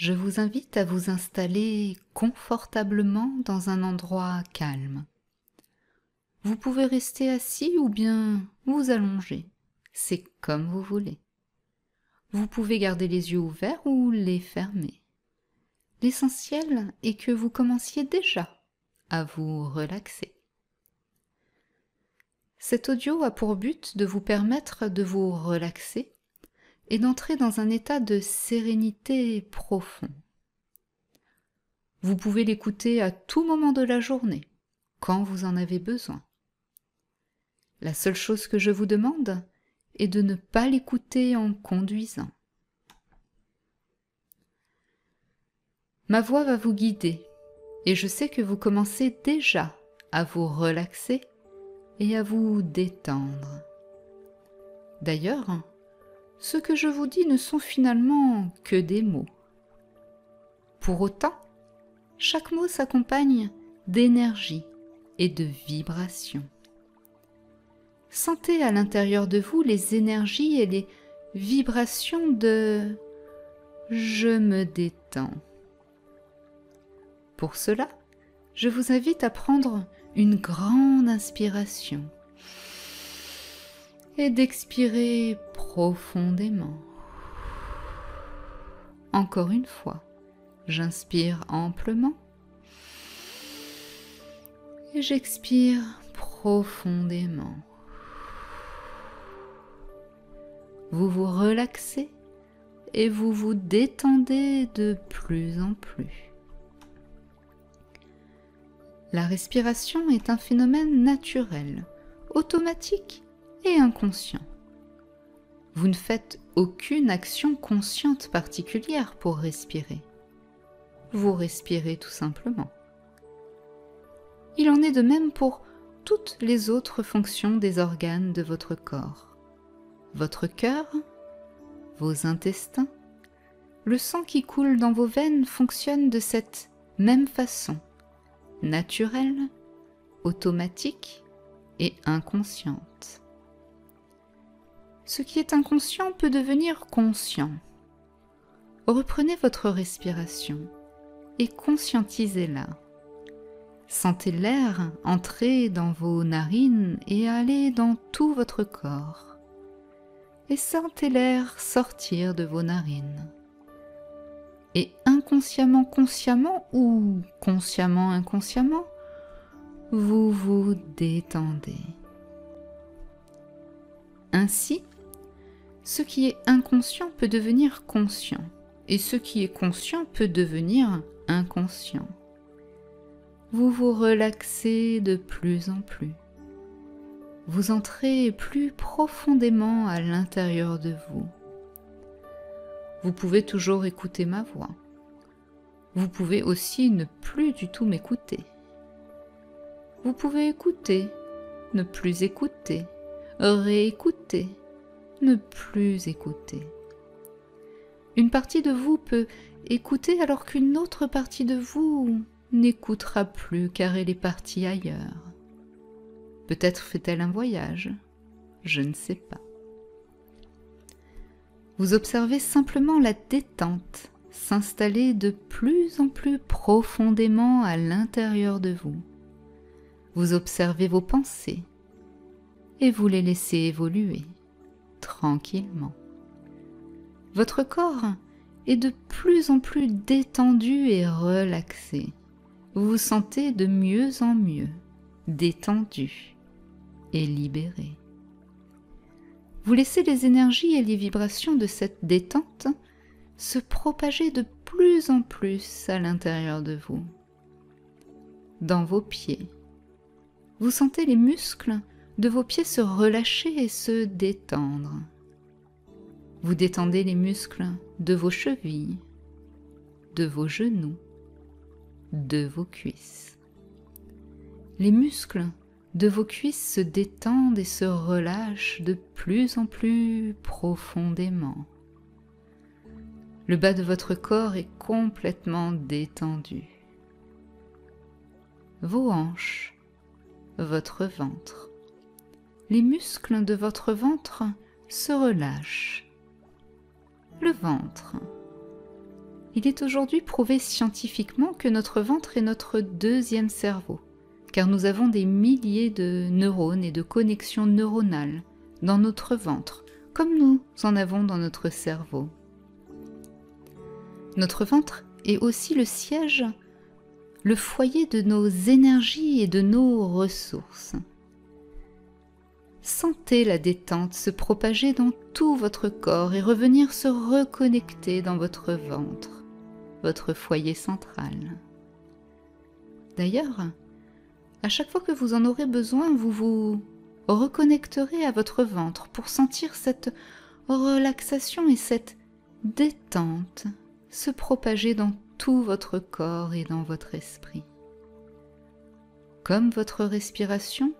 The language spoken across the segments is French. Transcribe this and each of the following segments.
je vous invite à vous installer confortablement dans un endroit calme. Vous pouvez rester assis ou bien vous allonger, c'est comme vous voulez. Vous pouvez garder les yeux ouverts ou les fermer. L'essentiel est que vous commenciez déjà à vous relaxer. Cet audio a pour but de vous permettre de vous relaxer et d'entrer dans un état de sérénité profond. Vous pouvez l'écouter à tout moment de la journée, quand vous en avez besoin. La seule chose que je vous demande est de ne pas l'écouter en conduisant. Ma voix va vous guider et je sais que vous commencez déjà à vous relaxer et à vous détendre. D'ailleurs, ce que je vous dis ne sont finalement que des mots. Pour autant, chaque mot s'accompagne d'énergie et de vibration. Sentez à l'intérieur de vous les énergies et les vibrations de je me détends. Pour cela, je vous invite à prendre une grande inspiration et d'expirer profondément. Encore une fois, j'inspire amplement et j'expire profondément. Vous vous relaxez et vous vous détendez de plus en plus. La respiration est un phénomène naturel, automatique et inconscient. Vous ne faites aucune action consciente particulière pour respirer. Vous respirez tout simplement. Il en est de même pour toutes les autres fonctions des organes de votre corps. Votre cœur, vos intestins, le sang qui coule dans vos veines fonctionne de cette même façon, naturelle, automatique et inconsciente. Ce qui est inconscient peut devenir conscient. Reprenez votre respiration et conscientisez-la. Sentez l'air entrer dans vos narines et aller dans tout votre corps. Et sentez l'air sortir de vos narines. Et inconsciemment, consciemment ou consciemment, inconsciemment, vous vous détendez. Ainsi, ce qui est inconscient peut devenir conscient, et ce qui est conscient peut devenir inconscient. Vous vous relaxez de plus en plus. Vous entrez plus profondément à l'intérieur de vous. Vous pouvez toujours écouter ma voix. Vous pouvez aussi ne plus du tout m'écouter. Vous pouvez écouter, ne plus écouter, réécouter, ne plus écouter. Une partie de vous peut écouter alors qu'une autre partie de vous n'écoutera plus car elle est partie ailleurs. Peut-être fait-elle un voyage, je ne sais pas. Vous observez simplement la détente s'installer de plus en plus profondément à l'intérieur de vous. Vous observez vos pensées et vous les laissez évoluer tranquillement. Votre corps est de plus en plus détendu et relaxé. Vous vous sentez de mieux en mieux détendu et libéré. Vous laissez les énergies et les vibrations de cette détente se propager de plus en plus à l'intérieur de vous. Dans vos pieds, vous sentez les muscles de vos pieds se relâcher et se détendre. Vous détendez les muscles de vos chevilles, de vos genoux, de vos cuisses. Les muscles de vos cuisses se détendent et se relâchent de plus en plus profondément. Le bas de votre corps est complètement détendu. Vos hanches, votre ventre, les muscles de votre ventre se relâchent. Le ventre, Il est aujourd'hui prouvé scientifiquement que notre ventre est notre deuxième cerveau, car nous avons des milliers de neurones et de connexions neuronales dans notre ventre, comme nous en avons dans notre cerveau. Notre ventre est aussi le siège, le foyer de nos énergies et de nos ressources. Sentez la détente se propager dans tout votre corps et revenir se reconnecter dans votre ventre, votre foyer central. D'ailleurs, à chaque fois que vous en aurez besoin, vous vous reconnecterez à votre ventre pour sentir cette relaxation et cette détente se propager dans tout votre corps et dans votre esprit. Comme votre respiration,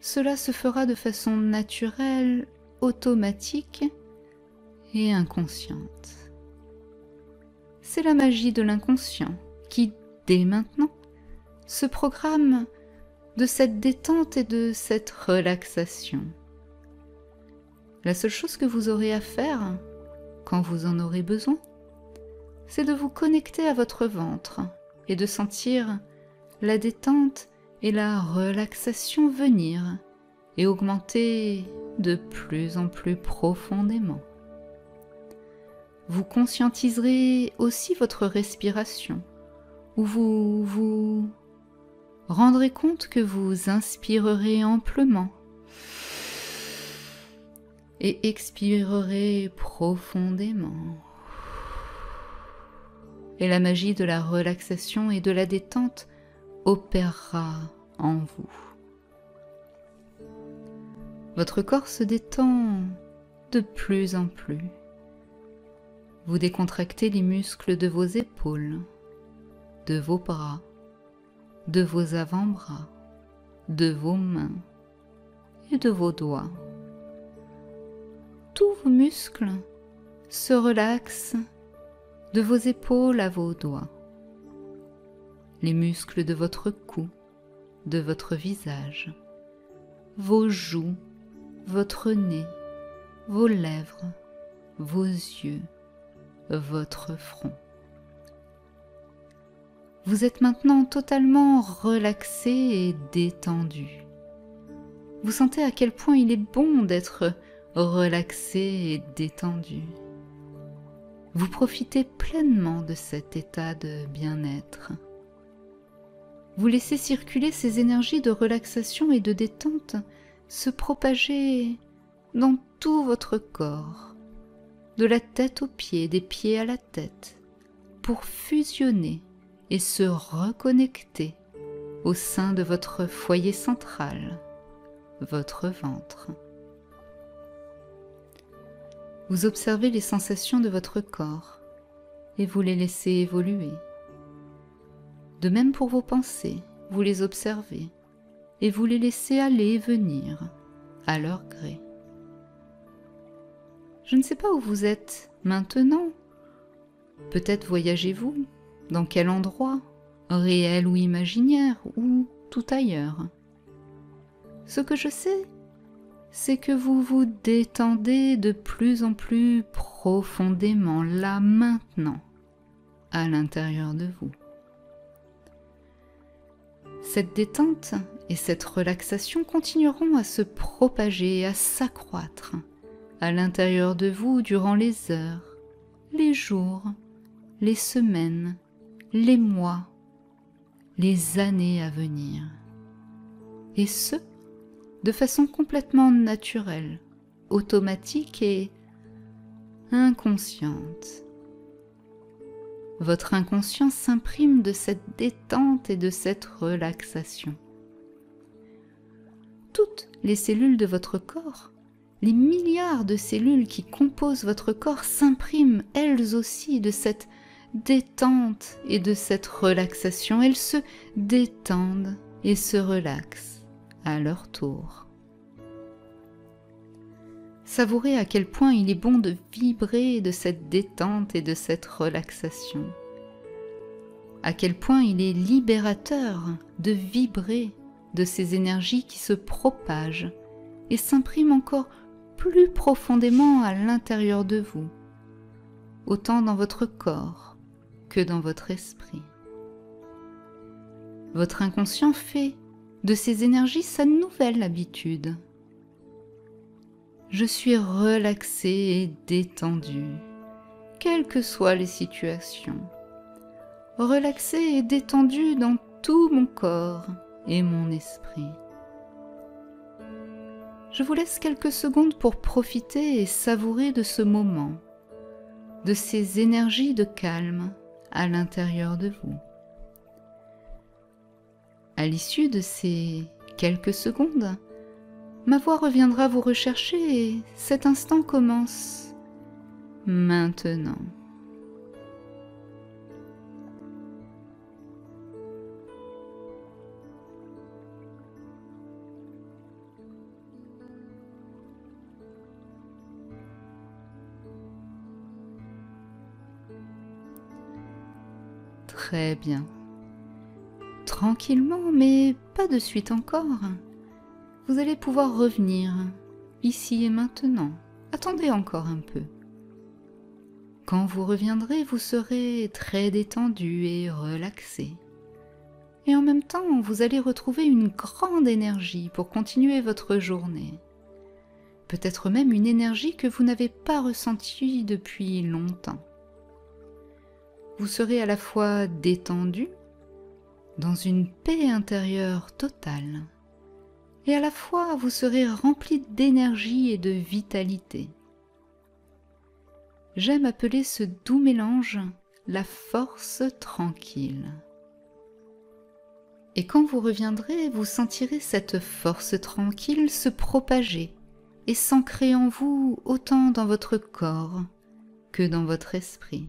cela se fera de façon naturelle, automatique et inconsciente. C'est la magie de l'inconscient qui, dès maintenant, se programme de cette détente et de cette relaxation. La seule chose que vous aurez à faire, quand vous en aurez besoin, c'est de vous connecter à votre ventre et de sentir la détente et la relaxation venir et augmenter de plus en plus profondément. Vous conscientiserez aussi votre respiration, où vous vous rendrez compte que vous inspirerez amplement et expirerez profondément et la magie de la relaxation et de la détente opérera en vous. Votre corps se détend de plus en plus. Vous décontractez les muscles de vos épaules, de vos bras, de vos avant-bras, de vos mains et de vos doigts. Tous vos muscles se relaxent de vos épaules à vos doigts, les muscles de votre cou, de votre visage, vos joues, votre nez, vos lèvres, vos yeux, votre front. Vous êtes maintenant totalement relaxé et détendu. Vous sentez à quel point il est bon d'être relaxé et détendu vous profitez pleinement de cet état de bien-être. Vous laissez circuler ces énergies de relaxation et de détente se propager dans tout votre corps, de la tête aux pieds, des pieds à la tête, pour fusionner et se reconnecter au sein de votre foyer central, votre ventre. Vous observez les sensations de votre corps et vous les laissez évoluer. De même pour vos pensées, vous les observez et vous les laissez aller et venir à leur gré. Je ne sais pas où vous êtes maintenant. Peut-être voyagez-vous Dans quel endroit Réel ou imaginaire Ou tout ailleurs Ce que je sais, c'est que vous vous détendez de plus en plus profondément là maintenant, à l'intérieur de vous. Cette détente et cette relaxation continueront à se propager et à s'accroître à l'intérieur de vous durant les heures, les jours, les semaines, les mois, les années à venir. Et ce, de façon complètement naturelle, automatique et inconsciente. Votre inconscience s'imprime de cette détente et de cette relaxation. Toutes les cellules de votre corps, les milliards de cellules qui composent votre corps s'impriment elles aussi de cette détente et de cette relaxation. Elles se détendent et se relaxent à leur tour. Savourez à quel point il est bon de vibrer de cette détente et de cette relaxation. À quel point il est libérateur de vibrer de ces énergies qui se propagent et s'impriment encore plus profondément à l'intérieur de vous, autant dans votre corps que dans votre esprit. Votre inconscient fait de ces énergies sa nouvelle habitude. Je suis relaxé et détendu, quelles que soient les situations. Relaxé et détendu dans tout mon corps et mon esprit. Je vous laisse quelques secondes pour profiter et savourer de ce moment, de ces énergies de calme à l'intérieur de vous. À l'issue de ces quelques secondes, ma voix reviendra vous rechercher et cet instant commence maintenant. Très bien. Tranquillement, mais pas de suite encore. Vous allez pouvoir revenir, ici et maintenant. Attendez encore un peu. Quand vous reviendrez, vous serez très détendu et relaxé. Et en même temps, vous allez retrouver une grande énergie pour continuer votre journée. Peut-être même une énergie que vous n'avez pas ressentie depuis longtemps vous serez à la fois détendu, dans une paix intérieure totale, et à la fois vous serez rempli d'énergie et de vitalité. J'aime appeler ce doux mélange la force tranquille. Et quand vous reviendrez, vous sentirez cette force tranquille se propager et s'ancrer en vous autant dans votre corps que dans votre esprit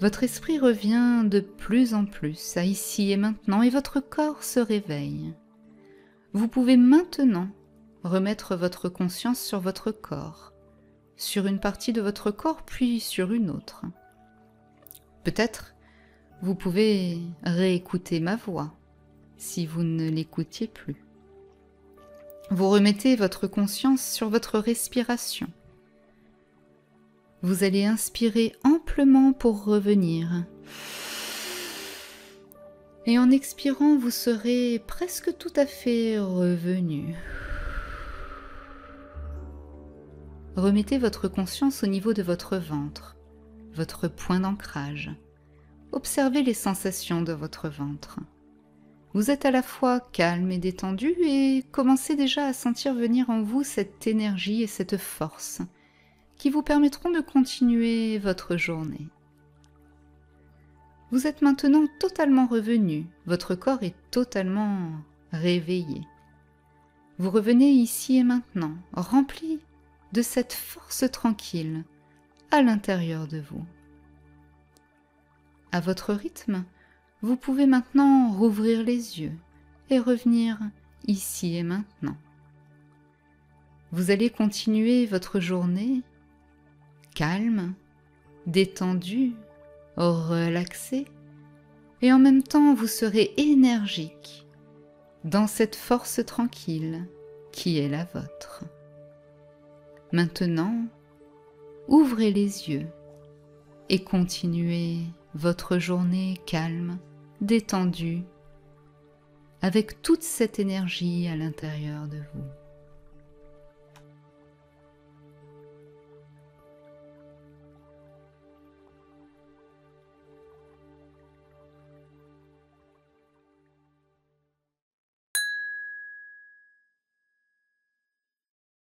votre esprit revient de plus en plus à ici et maintenant et votre corps se réveille. Vous pouvez maintenant remettre votre conscience sur votre corps, sur une partie de votre corps puis sur une autre. Peut-être vous pouvez réécouter ma voix si vous ne l'écoutiez plus. Vous remettez votre conscience sur votre respiration vous allez inspirer amplement pour revenir. Et en expirant, vous serez presque tout à fait revenu. Remettez votre conscience au niveau de votre ventre, votre point d'ancrage. Observez les sensations de votre ventre. Vous êtes à la fois calme et détendu et commencez déjà à sentir venir en vous cette énergie et cette force qui vous permettront de continuer votre journée. Vous êtes maintenant totalement revenu, votre corps est totalement réveillé. Vous revenez ici et maintenant, rempli de cette force tranquille à l'intérieur de vous. À votre rythme, vous pouvez maintenant rouvrir les yeux et revenir ici et maintenant. Vous allez continuer votre journée calme, détendu, relaxé, et en même temps vous serez énergique dans cette force tranquille qui est la vôtre. Maintenant, ouvrez les yeux et continuez votre journée calme, détendue, avec toute cette énergie à l'intérieur de vous.